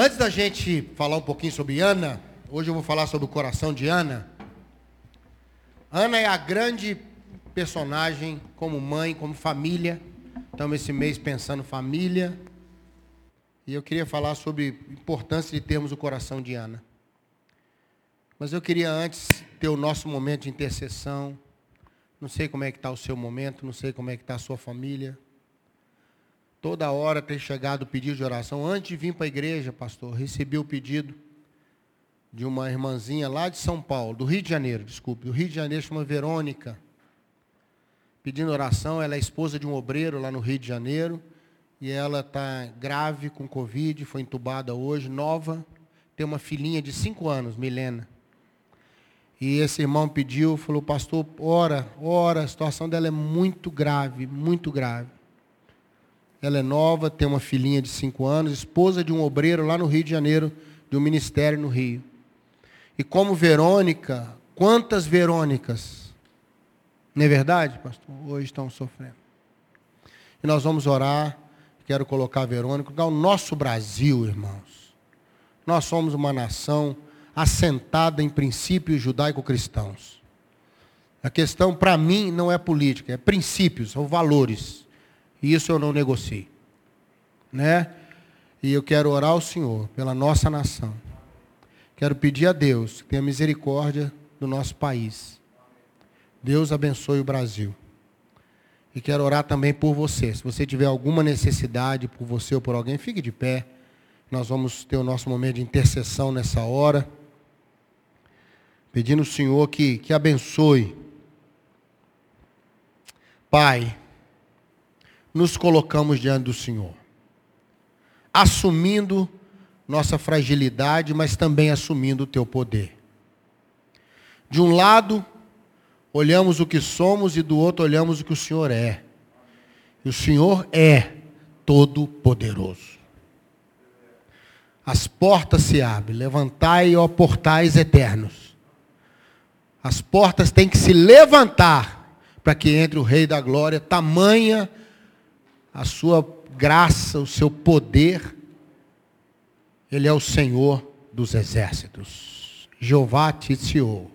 Antes da gente falar um pouquinho sobre Ana, hoje eu vou falar sobre o coração de Ana. Ana é a grande personagem como mãe, como família. Estamos esse mês pensando família. E eu queria falar sobre a importância de termos o coração de Ana. Mas eu queria antes ter o nosso momento de intercessão. Não sei como é que está o seu momento, não sei como é que está a sua família. Toda hora tem chegado o pedido de oração. Antes de vir para a igreja, pastor, recebi o pedido de uma irmãzinha lá de São Paulo, do Rio de Janeiro, desculpe, do Rio de Janeiro, chama Verônica. Pedindo oração, ela é esposa de um obreiro lá no Rio de Janeiro. E ela está grave com Covid, foi entubada hoje, nova. Tem uma filhinha de 5 anos, Milena. E esse irmão pediu, falou, pastor, ora, ora, a situação dela é muito grave, muito grave. Ela é nova, tem uma filhinha de 5 anos, esposa de um obreiro lá no Rio de Janeiro, de um ministério no Rio. E como Verônica, quantas Verônicas, não é verdade, pastor? Hoje estão sofrendo. E nós vamos orar, quero colocar a Verônica, o nosso Brasil, irmãos. Nós somos uma nação assentada em princípios judaico-cristãos. A questão, para mim, não é política, é princípios, são valores. Isso eu não negocio. Né? E eu quero orar ao Senhor pela nossa nação. Quero pedir a Deus que tenha misericórdia do nosso país. Deus abençoe o Brasil. E quero orar também por você. Se você tiver alguma necessidade por você ou por alguém, fique de pé. Nós vamos ter o nosso momento de intercessão nessa hora. Pedindo ao Senhor que, que abençoe. Pai, nos colocamos diante do Senhor, assumindo nossa fragilidade, mas também assumindo o teu poder. De um lado, olhamos o que somos e do outro olhamos o que o Senhor é. E o Senhor é todo-poderoso. As portas se abrem, levantai, ó portais eternos. As portas têm que se levantar para que entre o Rei da Glória, tamanha a sua graça, o seu poder. Ele é o Senhor dos exércitos. Jeová Titio,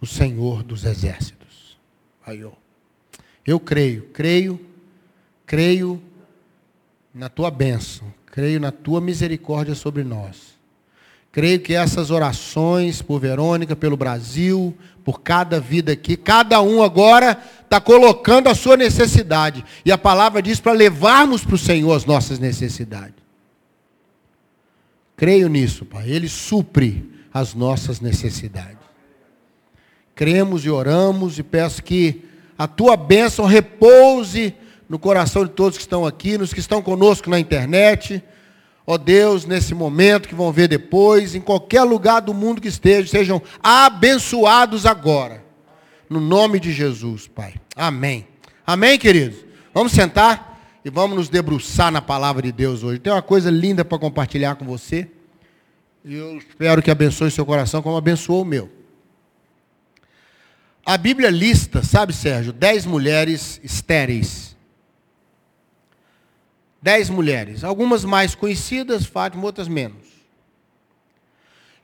o Senhor dos exércitos. Eu creio, creio, creio na tua bênção, creio na tua misericórdia sobre nós. Creio que essas orações por Verônica, pelo Brasil, por cada vida aqui, cada um agora está colocando a sua necessidade. E a palavra diz para levarmos para o Senhor as nossas necessidades. Creio nisso, Pai. Ele supre as nossas necessidades. Cremos e oramos e peço que a tua bênção repouse no coração de todos que estão aqui, nos que estão conosco na internet. Ó Deus, nesse momento que vão ver depois, em qualquer lugar do mundo que estejam, sejam abençoados agora. No nome de Jesus, Pai. Amém. Amém, queridos? Vamos sentar e vamos nos debruçar na palavra de Deus hoje. Tem uma coisa linda para compartilhar com você. E eu espero que abençoe seu coração como abençoou o meu. A Bíblia lista, sabe, Sérgio, dez mulheres estéreis. Dez mulheres. Algumas mais conhecidas, Fátima, outras menos.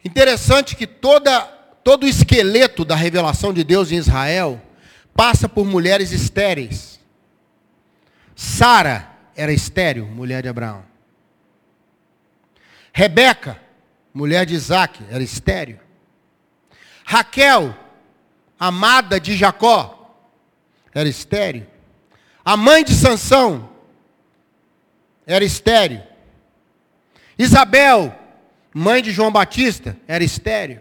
Interessante que toda todo o esqueleto da revelação de Deus em Israel passa por mulheres estéreis. Sara era estéril, mulher de Abraão. Rebeca, mulher de Isaac, era estéril. Raquel, amada de Jacó, era estéril. A mãe de Sansão era estéril. Isabel, mãe de João Batista, era estéril.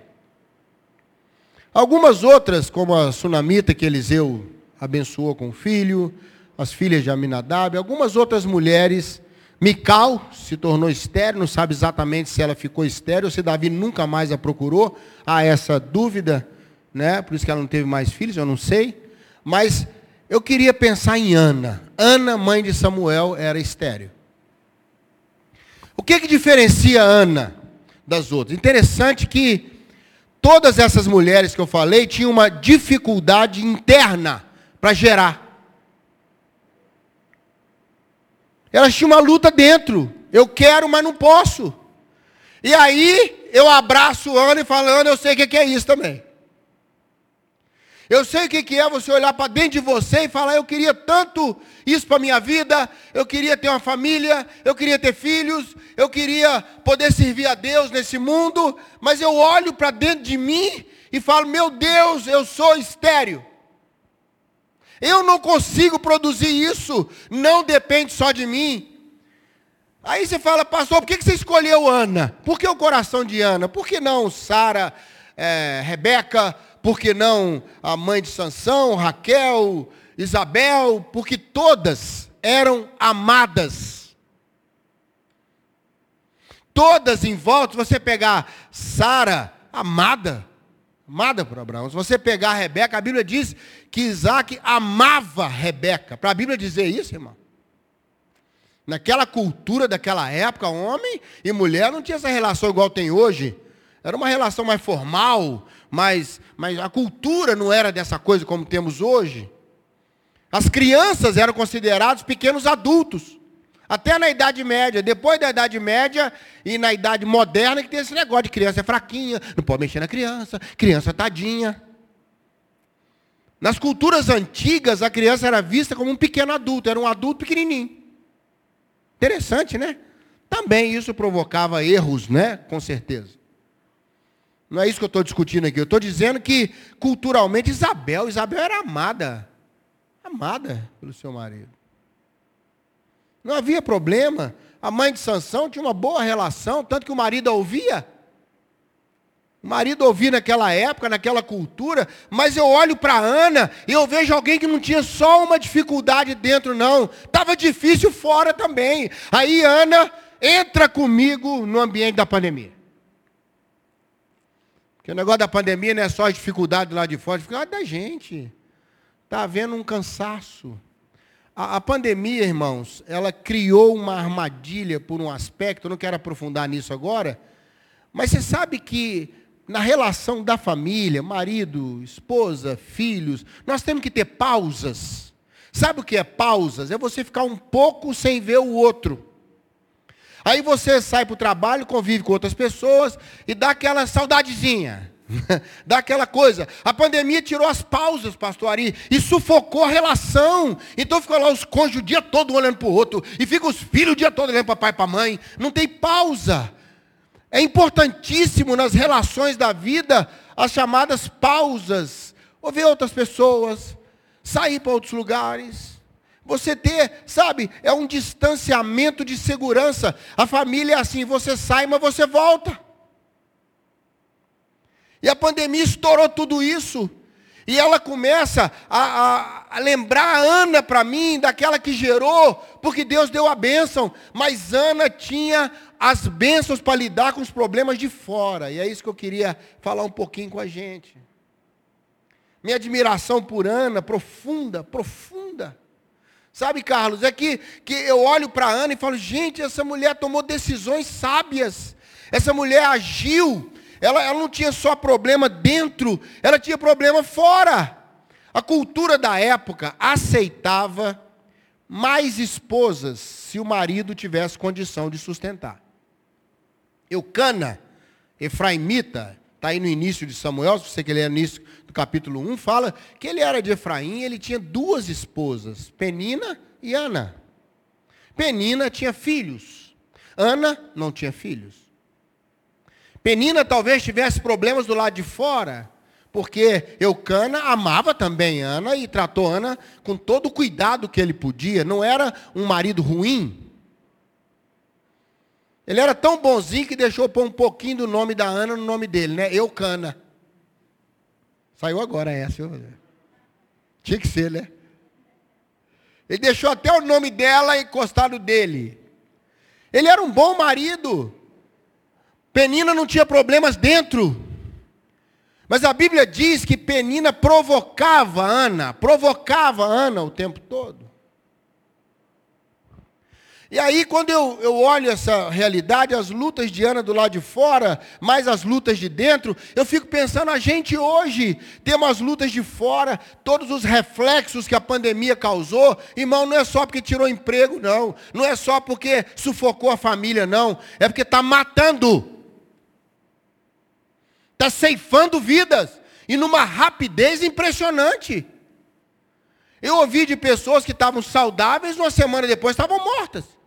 Algumas outras, como a sunamita que Eliseu abençoou com o filho, as filhas de Aminadab, algumas outras mulheres, Mical se tornou estéreo, não sabe exatamente se ela ficou estéreo ou se Davi nunca mais a procurou. Há essa dúvida, né? Por isso que ela não teve mais filhos, eu não sei. Mas eu queria pensar em Ana. Ana, mãe de Samuel, era estéreo. O que, que diferencia Ana das outras? Interessante que Todas essas mulheres que eu falei tinham uma dificuldade interna para gerar. Elas tinham uma luta dentro. Eu quero, mas não posso. E aí eu abraço Ana e falo, Ana, eu sei o que é isso também. Eu sei o que é você olhar para dentro de você e falar, eu queria tanto isso para a minha vida, eu queria ter uma família, eu queria ter filhos, eu queria poder servir a Deus nesse mundo, mas eu olho para dentro de mim e falo, meu Deus, eu sou estéreo. Eu não consigo produzir isso, não depende só de mim. Aí você fala, pastor, por que você escolheu Ana? Por que o coração de Ana? Por que não Sara, é, Rebeca? Por que não a mãe de Sansão, Raquel, Isabel? Porque todas eram amadas. Todas em volta, se você pegar Sara, amada, amada por Abraão. Se você pegar Rebeca, a Bíblia diz que Isaac amava Rebeca. Para a Bíblia dizer isso, irmão. Naquela cultura daquela época, homem e mulher não tinha essa relação igual tem hoje. Era uma relação mais formal, mas, mas a cultura não era dessa coisa como temos hoje. As crianças eram considerados pequenos adultos. Até na Idade Média. Depois da Idade Média e na Idade Moderna que tem esse negócio de criança é fraquinha, não pode mexer na criança, criança tadinha. Nas culturas antigas, a criança era vista como um pequeno adulto, era um adulto pequenininho. Interessante, né? Também isso provocava erros, né? Com certeza. Não é isso que eu estou discutindo aqui. Eu estou dizendo que, culturalmente, Isabel, Isabel era amada. Amada pelo seu marido. Não havia problema. A mãe de Sansão tinha uma boa relação, tanto que o marido a ouvia. O marido ouvia naquela época, naquela cultura, mas eu olho para Ana e eu vejo alguém que não tinha só uma dificuldade dentro, não. Estava difícil fora também. Aí Ana entra comigo no ambiente da pandemia. Porque o negócio da pandemia não é só a dificuldade lá de fora, a dificuldade da gente. Está havendo um cansaço. A, a, pandemia, irmãos, ela criou uma armadilha por um aspecto, eu não quero aprofundar nisso agora, mas você sabe que na relação da família, marido, esposa, filhos, nós temos que ter pausas. Sabe o que é pausas? É você ficar um pouco sem ver o outro. Aí você sai para o trabalho, convive com outras pessoas e dá aquela saudadezinha. dá aquela coisa. A pandemia tirou as pausas, pastor Ari, e sufocou a relação. Então ficou lá os cônjuges o dia todo olhando para o outro, e fica os filhos o dia todo olhando para pai e para mãe. Não tem pausa. É importantíssimo nas relações da vida as chamadas pausas. Ouvir outras pessoas, sair para outros lugares. Você ter, sabe, é um distanciamento de segurança. A família é assim, você sai, mas você volta. E a pandemia estourou tudo isso. E ela começa a, a, a lembrar a Ana para mim, daquela que gerou, porque Deus deu a bênção. Mas Ana tinha as bênçãos para lidar com os problemas de fora. E é isso que eu queria falar um pouquinho com a gente. Minha admiração por Ana, profunda, profunda. Sabe, Carlos, é que, que eu olho para Ana e falo, gente, essa mulher tomou decisões sábias. Essa mulher agiu. Ela, ela não tinha só problema dentro, ela tinha problema fora. A cultura da época aceitava mais esposas se o marido tivesse condição de sustentar. Eucana, Efraimita, está aí no início de Samuel, se você quer ler no início capítulo 1, fala que ele era de Efraim, ele tinha duas esposas, Penina e Ana. Penina tinha filhos, Ana não tinha filhos. Penina talvez tivesse problemas do lado de fora, porque Eucana amava também Ana e tratou Ana com todo o cuidado que ele podia, não era um marido ruim, ele era tão bonzinho que deixou pôr um pouquinho do nome da Ana no nome dele, né? Eucana. Saiu agora essa. Tinha que ser, né? Ele deixou até o nome dela encostado dele. Ele era um bom marido. Penina não tinha problemas dentro. Mas a Bíblia diz que Penina provocava Ana, provocava Ana o tempo todo. E aí, quando eu, eu olho essa realidade, as lutas de Ana do lado de fora, mais as lutas de dentro, eu fico pensando, a gente hoje tem umas lutas de fora, todos os reflexos que a pandemia causou, irmão, não é só porque tirou emprego, não. Não é só porque sufocou a família, não. É porque está matando. está ceifando vidas e numa rapidez impressionante. Eu ouvi de pessoas que estavam saudáveis, uma semana depois estavam mortas.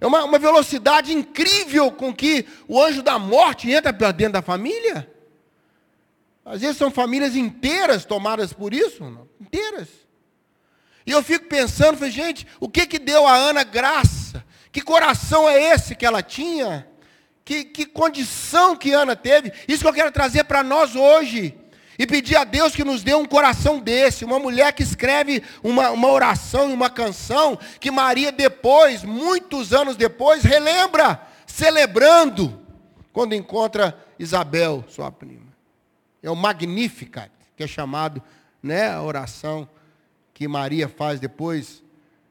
É uma, uma velocidade incrível com que o anjo da morte entra dentro da família. Às vezes são famílias inteiras tomadas por isso, não? inteiras. E eu fico pensando, falei, gente, o que que deu a Ana graça? Que coração é esse que ela tinha? Que, que condição que Ana teve? Isso que eu quero trazer para nós hoje. E pedir a Deus que nos dê um coração desse, uma mulher que escreve uma, uma oração e uma canção, que Maria depois, muitos anos depois, relembra, celebrando, quando encontra Isabel, sua prima. É o Magnificat, que é chamado, né, a oração que Maria faz depois,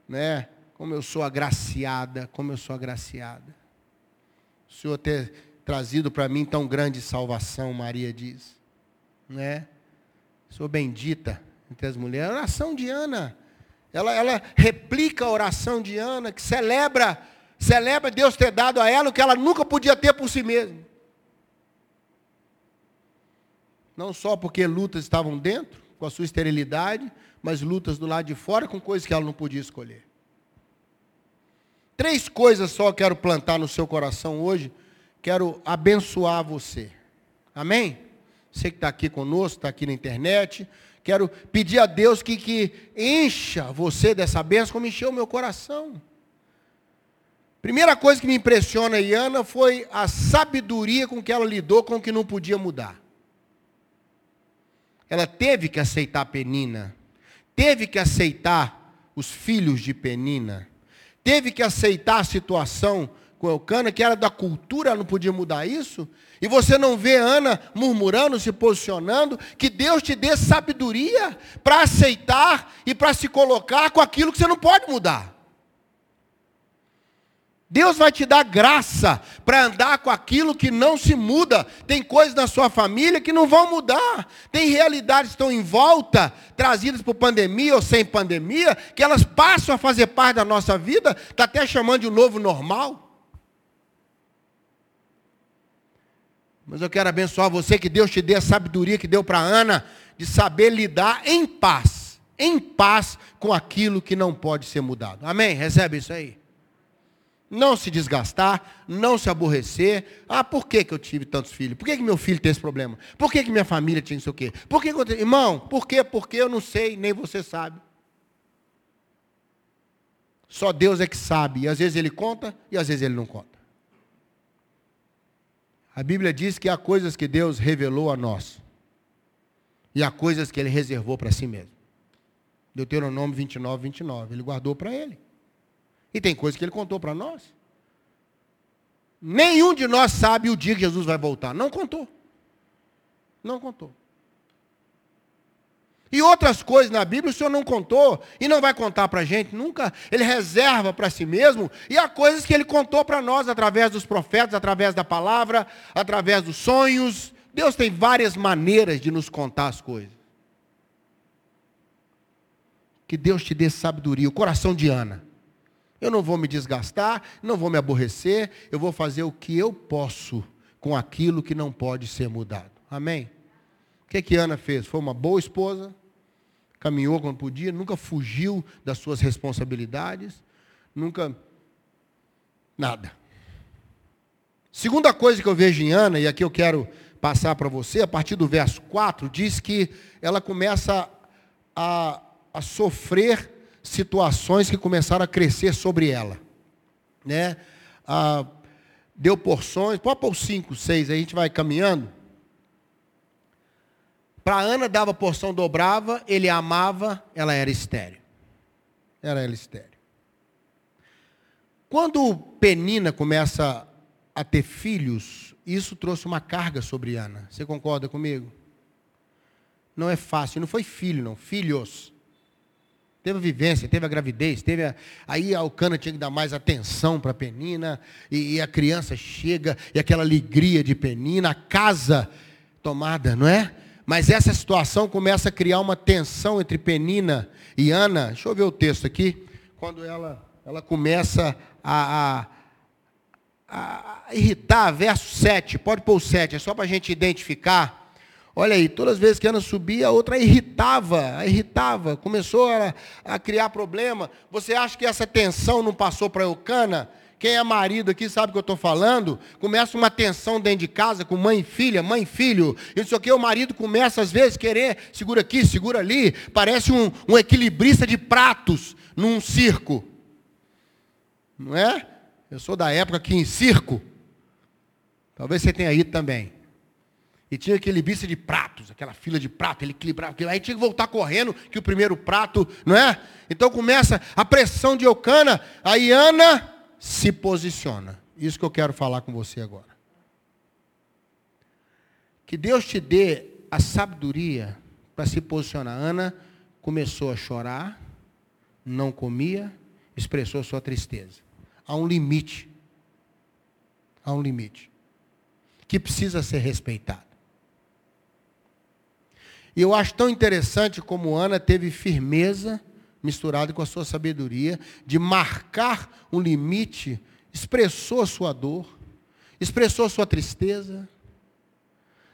né, como eu sou agraciada, como eu sou agraciada. O Senhor ter trazido para mim tão grande salvação, Maria diz né? Sou bendita entre as mulheres. A oração de Ana, ela, ela replica a oração de Ana, que celebra, celebra Deus ter dado a ela o que ela nunca podia ter por si mesma. Não só porque lutas estavam dentro, com a sua esterilidade, mas lutas do lado de fora com coisas que ela não podia escolher. Três coisas só quero plantar no seu coração hoje. Quero abençoar você. Amém? Você que está aqui conosco, está aqui na internet. Quero pedir a Deus que, que encha você dessa bênção como encheu o meu coração. Primeira coisa que me impressiona, Iana, foi a sabedoria com que ela lidou com o que não podia mudar. Ela teve que aceitar Penina, teve que aceitar os filhos de Penina, teve que aceitar a situação com Eucana, que era da cultura, não podia mudar isso. E você não vê Ana murmurando, se posicionando, que Deus te dê sabedoria para aceitar e para se colocar com aquilo que você não pode mudar. Deus vai te dar graça para andar com aquilo que não se muda. Tem coisas na sua família que não vão mudar. Tem realidades que estão em volta, trazidas por pandemia ou sem pandemia, que elas passam a fazer parte da nossa vida, está até chamando de um novo normal. Mas eu quero abençoar você, que Deus te dê a sabedoria que deu para Ana, de saber lidar em paz, em paz com aquilo que não pode ser mudado. Amém? Recebe isso aí. Não se desgastar, não se aborrecer. Ah, por que, que eu tive tantos filhos? Por que, que meu filho tem esse problema? Por que, que minha família tinha isso o quê? Por que, que eu... Irmão, por quê? Porque eu não sei, nem você sabe. Só Deus é que sabe. E às vezes ele conta e às vezes ele não conta. A Bíblia diz que há coisas que Deus revelou a nós. E há coisas que Ele reservou para si mesmo. Deuteronômio 29, 29. Ele guardou para Ele. E tem coisas que Ele contou para nós. Nenhum de nós sabe o dia que Jesus vai voltar. Não contou. Não contou. E outras coisas na Bíblia o Senhor não contou e não vai contar para a gente nunca. Ele reserva para si mesmo. E há coisas que ele contou para nós através dos profetas, através da palavra, através dos sonhos. Deus tem várias maneiras de nos contar as coisas. Que Deus te dê sabedoria, o coração de Ana. Eu não vou me desgastar, não vou me aborrecer, eu vou fazer o que eu posso com aquilo que não pode ser mudado. Amém? O que, que Ana fez? Foi uma boa esposa, caminhou quando podia, nunca fugiu das suas responsabilidades, nunca. Nada. Segunda coisa que eu vejo em Ana, e aqui eu quero passar para você, a partir do verso 4, diz que ela começa a, a sofrer situações que começaram a crescer sobre ela. Né? Ah, deu porções, pode pôr 5, 6, aí a gente vai caminhando. Para Ana dava porção dobrava, ele amava, ela era estéreo. Era ela estéreo. Quando Penina começa a ter filhos, isso trouxe uma carga sobre Ana. Você concorda comigo? Não é fácil, não foi filho, não, filhos. Teve a vivência, teve a gravidez, teve a... aí a Alcana tinha que dar mais atenção para Penina, e, e a criança chega, e aquela alegria de Penina, a casa tomada, não é? Mas essa situação começa a criar uma tensão entre Penina e Ana. Deixa eu ver o texto aqui. Quando ela, ela começa a, a, a, irritar, verso 7, pode pôr o 7, é só para a gente identificar. Olha aí, todas as vezes que Ana subia, a outra irritava, a irritava, começou a, a criar problema. Você acha que essa tensão não passou para Eucana? Quem é marido aqui sabe o que eu estou falando. Começa uma tensão dentro de casa com mãe e filha, mãe e filho. Não sei o marido começa às vezes querer, segura aqui, segura ali. Parece um, um equilibrista de pratos num circo. Não é? Eu sou da época que em circo. Talvez você tenha ido também. E tinha aquele bicho de pratos, aquela fila de prato, ele equilibrava, aí tinha que voltar correndo, que o primeiro prato, não é? Então começa a pressão de Eucana, aí Ana se posiciona. Isso que eu quero falar com você agora. Que Deus te dê a sabedoria para se posicionar. Ana começou a chorar, não comia, expressou sua tristeza. Há um limite. Há um limite. Que precisa ser respeitado. E eu acho tão interessante como Ana teve firmeza misturado com a sua sabedoria, de marcar um limite, expressou a sua dor, expressou a sua tristeza,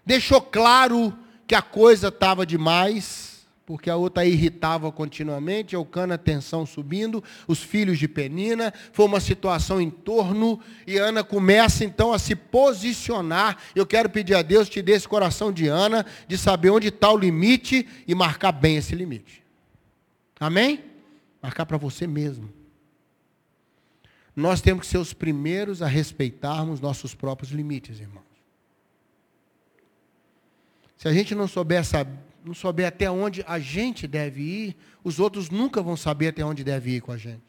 deixou claro que a coisa estava demais, porque a outra irritava continuamente, Eucana tensão subindo, os filhos de Penina, foi uma situação em torno, e Ana começa então a se posicionar. Eu quero pedir a Deus te dê esse coração de Ana, de saber onde está o limite e marcar bem esse limite. Amém? Marcar para você mesmo. Nós temos que ser os primeiros a respeitarmos nossos próprios limites, irmãos. Se a gente não souber, não souber até onde a gente deve ir, os outros nunca vão saber até onde deve ir com a gente.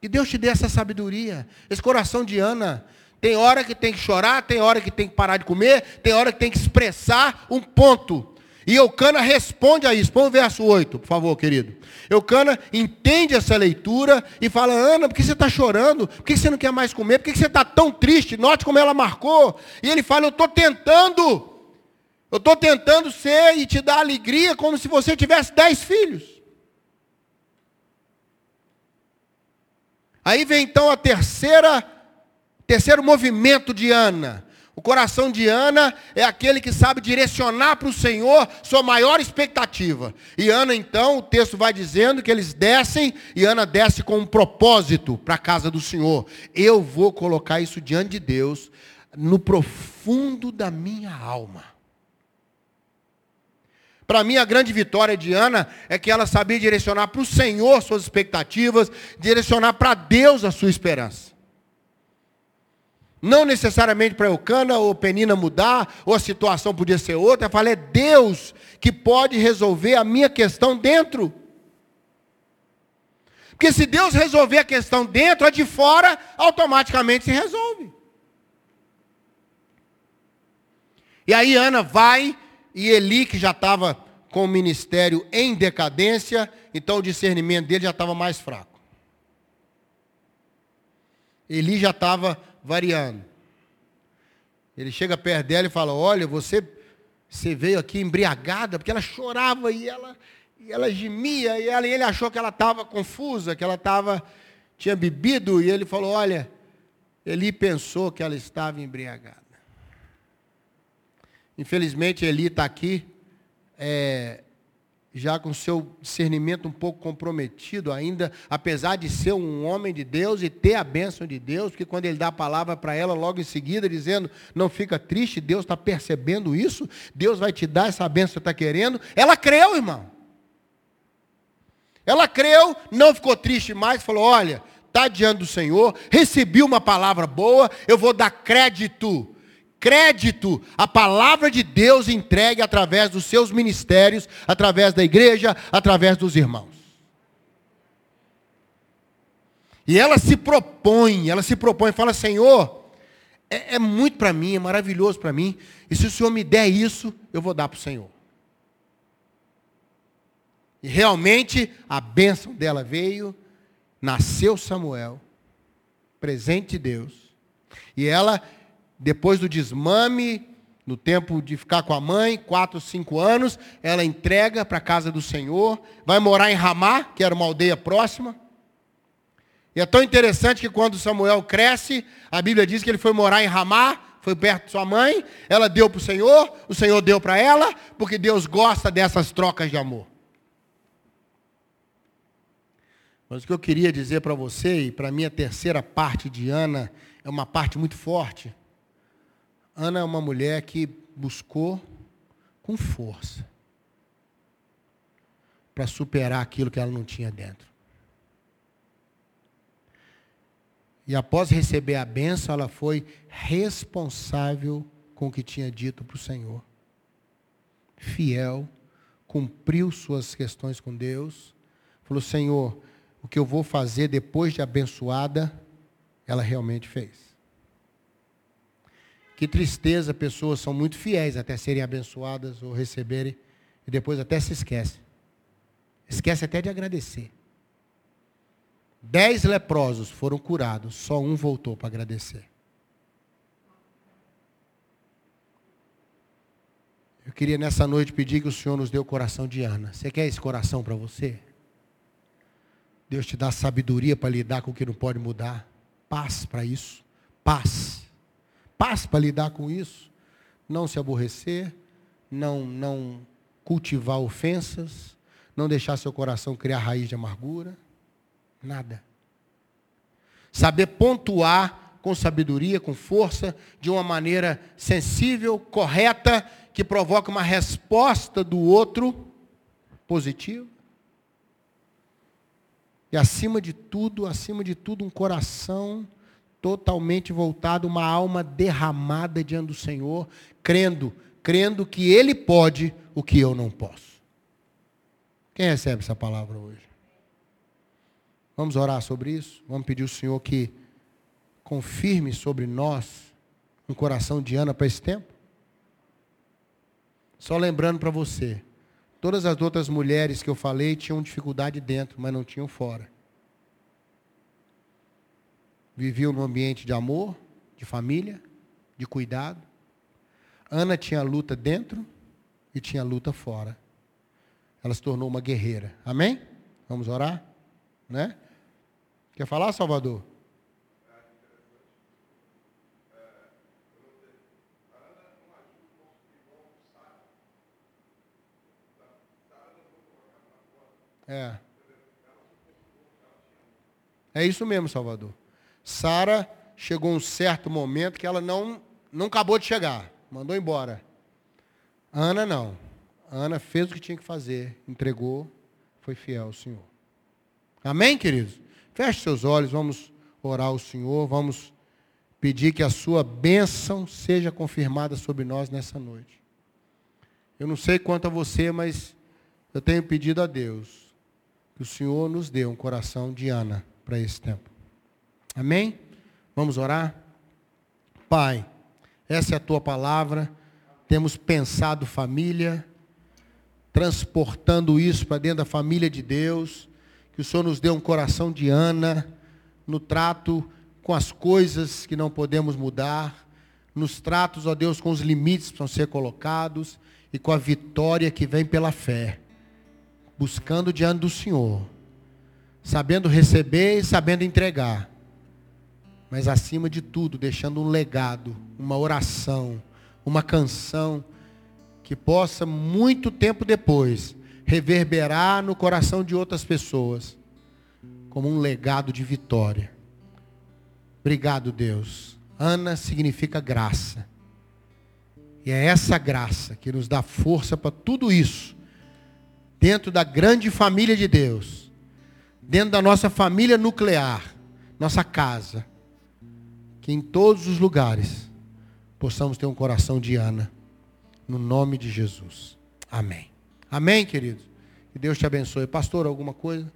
Que Deus te dê essa sabedoria, esse coração de Ana. Tem hora que tem que chorar, tem hora que tem que parar de comer, tem hora que tem que expressar um ponto. E Eucana responde a isso. Põe o verso 8, por favor, querido. Eucana entende essa leitura e fala, Ana, por que você está chorando? Por que você não quer mais comer? Por que você está tão triste? Note como ela marcou. E ele fala, eu estou tentando. Eu estou tentando ser e te dar alegria como se você tivesse dez filhos. Aí vem então a terceira, terceiro movimento de Ana. O coração de Ana é aquele que sabe direcionar para o Senhor sua maior expectativa. E Ana, então, o texto vai dizendo que eles descem, e Ana desce com um propósito para a casa do Senhor. Eu vou colocar isso diante de Deus, no profundo da minha alma. Para mim, a grande vitória de Ana é que ela sabia direcionar para o Senhor suas expectativas, direcionar para Deus a sua esperança. Não necessariamente para Eucana ou Penina mudar, ou a situação podia ser outra. Eu falei, é Deus que pode resolver a minha questão dentro. Porque se Deus resolver a questão dentro, a de fora automaticamente se resolve. E aí Ana vai, e Eli, que já estava com o ministério em decadência, então o discernimento dele já estava mais fraco. Eli já estava variando. Ele chega perto dela e fala: Olha, você, você veio aqui embriagada, porque ela chorava e ela, e ela gemia, e, ela, e ele achou que ela estava confusa, que ela estava, tinha bebido, e ele falou: Olha, Eli pensou que ela estava embriagada. Infelizmente, Eli está aqui, é, já com seu discernimento um pouco comprometido ainda, apesar de ser um homem de Deus e ter a bênção de Deus, porque quando ele dá a palavra para ela logo em seguida, dizendo, não fica triste, Deus está percebendo isso, Deus vai te dar essa bênção que está querendo, ela creu, irmão. Ela creu, não ficou triste mais, falou, olha, está diante do Senhor, recebi uma palavra boa, eu vou dar crédito crédito à palavra de Deus entregue através dos seus ministérios, através da igreja, através dos irmãos. E ela se propõe, ela se propõe, fala: Senhor, é, é muito para mim, é maravilhoso para mim, e se o Senhor me der isso, eu vou dar para o Senhor. E realmente a bênção dela veio, nasceu Samuel, presente de Deus, e ela depois do desmame, no tempo de ficar com a mãe, quatro, cinco anos, ela entrega para a casa do Senhor, vai morar em Ramá, que era uma aldeia próxima. E é tão interessante que quando Samuel cresce, a Bíblia diz que ele foi morar em Ramá, foi perto de sua mãe, ela deu para o Senhor, o Senhor deu para ela, porque Deus gosta dessas trocas de amor. Mas o que eu queria dizer para você, e para a minha terceira parte de Ana, é uma parte muito forte. Ana é uma mulher que buscou com força para superar aquilo que ela não tinha dentro. E após receber a benção, ela foi responsável com o que tinha dito para o Senhor. Fiel, cumpriu suas questões com Deus. Falou, Senhor, o que eu vou fazer depois de abençoada, ela realmente fez. Que tristeza, pessoas são muito fiéis até serem abençoadas ou receberem, e depois até se esquecem. Esquece até de agradecer. Dez leprosos foram curados, só um voltou para agradecer. Eu queria nessa noite pedir que o Senhor nos dê o coração de Ana. Você quer esse coração para você? Deus te dá sabedoria para lidar com o que não pode mudar. Paz para isso. Paz. Paz para lidar com isso. Não se aborrecer, não não cultivar ofensas, não deixar seu coração criar raiz de amargura. Nada. Saber pontuar com sabedoria, com força, de uma maneira sensível, correta, que provoca uma resposta do outro positiva. E acima de tudo, acima de tudo, um coração totalmente voltado, uma alma derramada diante do Senhor, crendo, crendo que Ele pode o que eu não posso. Quem recebe essa palavra hoje? Vamos orar sobre isso? Vamos pedir ao Senhor que confirme sobre nós um coração de Ana para esse tempo? Só lembrando para você, todas as outras mulheres que eu falei tinham dificuldade dentro, mas não tinham fora. Viviam num ambiente de amor, de família, de cuidado. Ana tinha luta dentro e tinha luta fora. Ela se tornou uma guerreira. Amém? Vamos orar? Né? Quer falar, Salvador? É. É isso mesmo, Salvador. Sara chegou um certo momento que ela não, não acabou de chegar. Mandou embora. Ana não. Ana fez o que tinha que fazer, entregou, foi fiel ao Senhor. Amém, queridos? Feche seus olhos, vamos orar ao Senhor, vamos pedir que a sua bênção seja confirmada sobre nós nessa noite. Eu não sei quanto a você, mas eu tenho pedido a Deus que o Senhor nos dê um coração de Ana para esse tempo. Amém? Vamos orar? Pai, essa é a tua palavra. Temos pensado família, transportando isso para dentro da família de Deus que o Senhor nos dê um coração de Ana no trato com as coisas que não podemos mudar, nos tratos, ó Deus, com os limites que precisam ser colocados e com a vitória que vem pela fé, buscando diante do Senhor, sabendo receber e sabendo entregar, mas acima de tudo, deixando um legado, uma oração, uma canção que possa muito tempo depois reverberar no coração de outras pessoas como um legado de vitória. Obrigado, Deus. Ana significa graça. E é essa graça que nos dá força para tudo isso. Dentro da grande família de Deus. Dentro da nossa família nuclear. Nossa casa. Que em todos os lugares possamos ter um coração de Ana. No nome de Jesus. Amém. Amém, queridos? Que Deus te abençoe. Pastor, alguma coisa?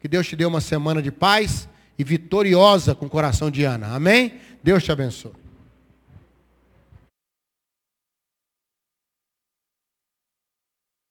Que Deus te dê uma semana de paz e vitoriosa com o coração de Ana. Amém? Deus te abençoe.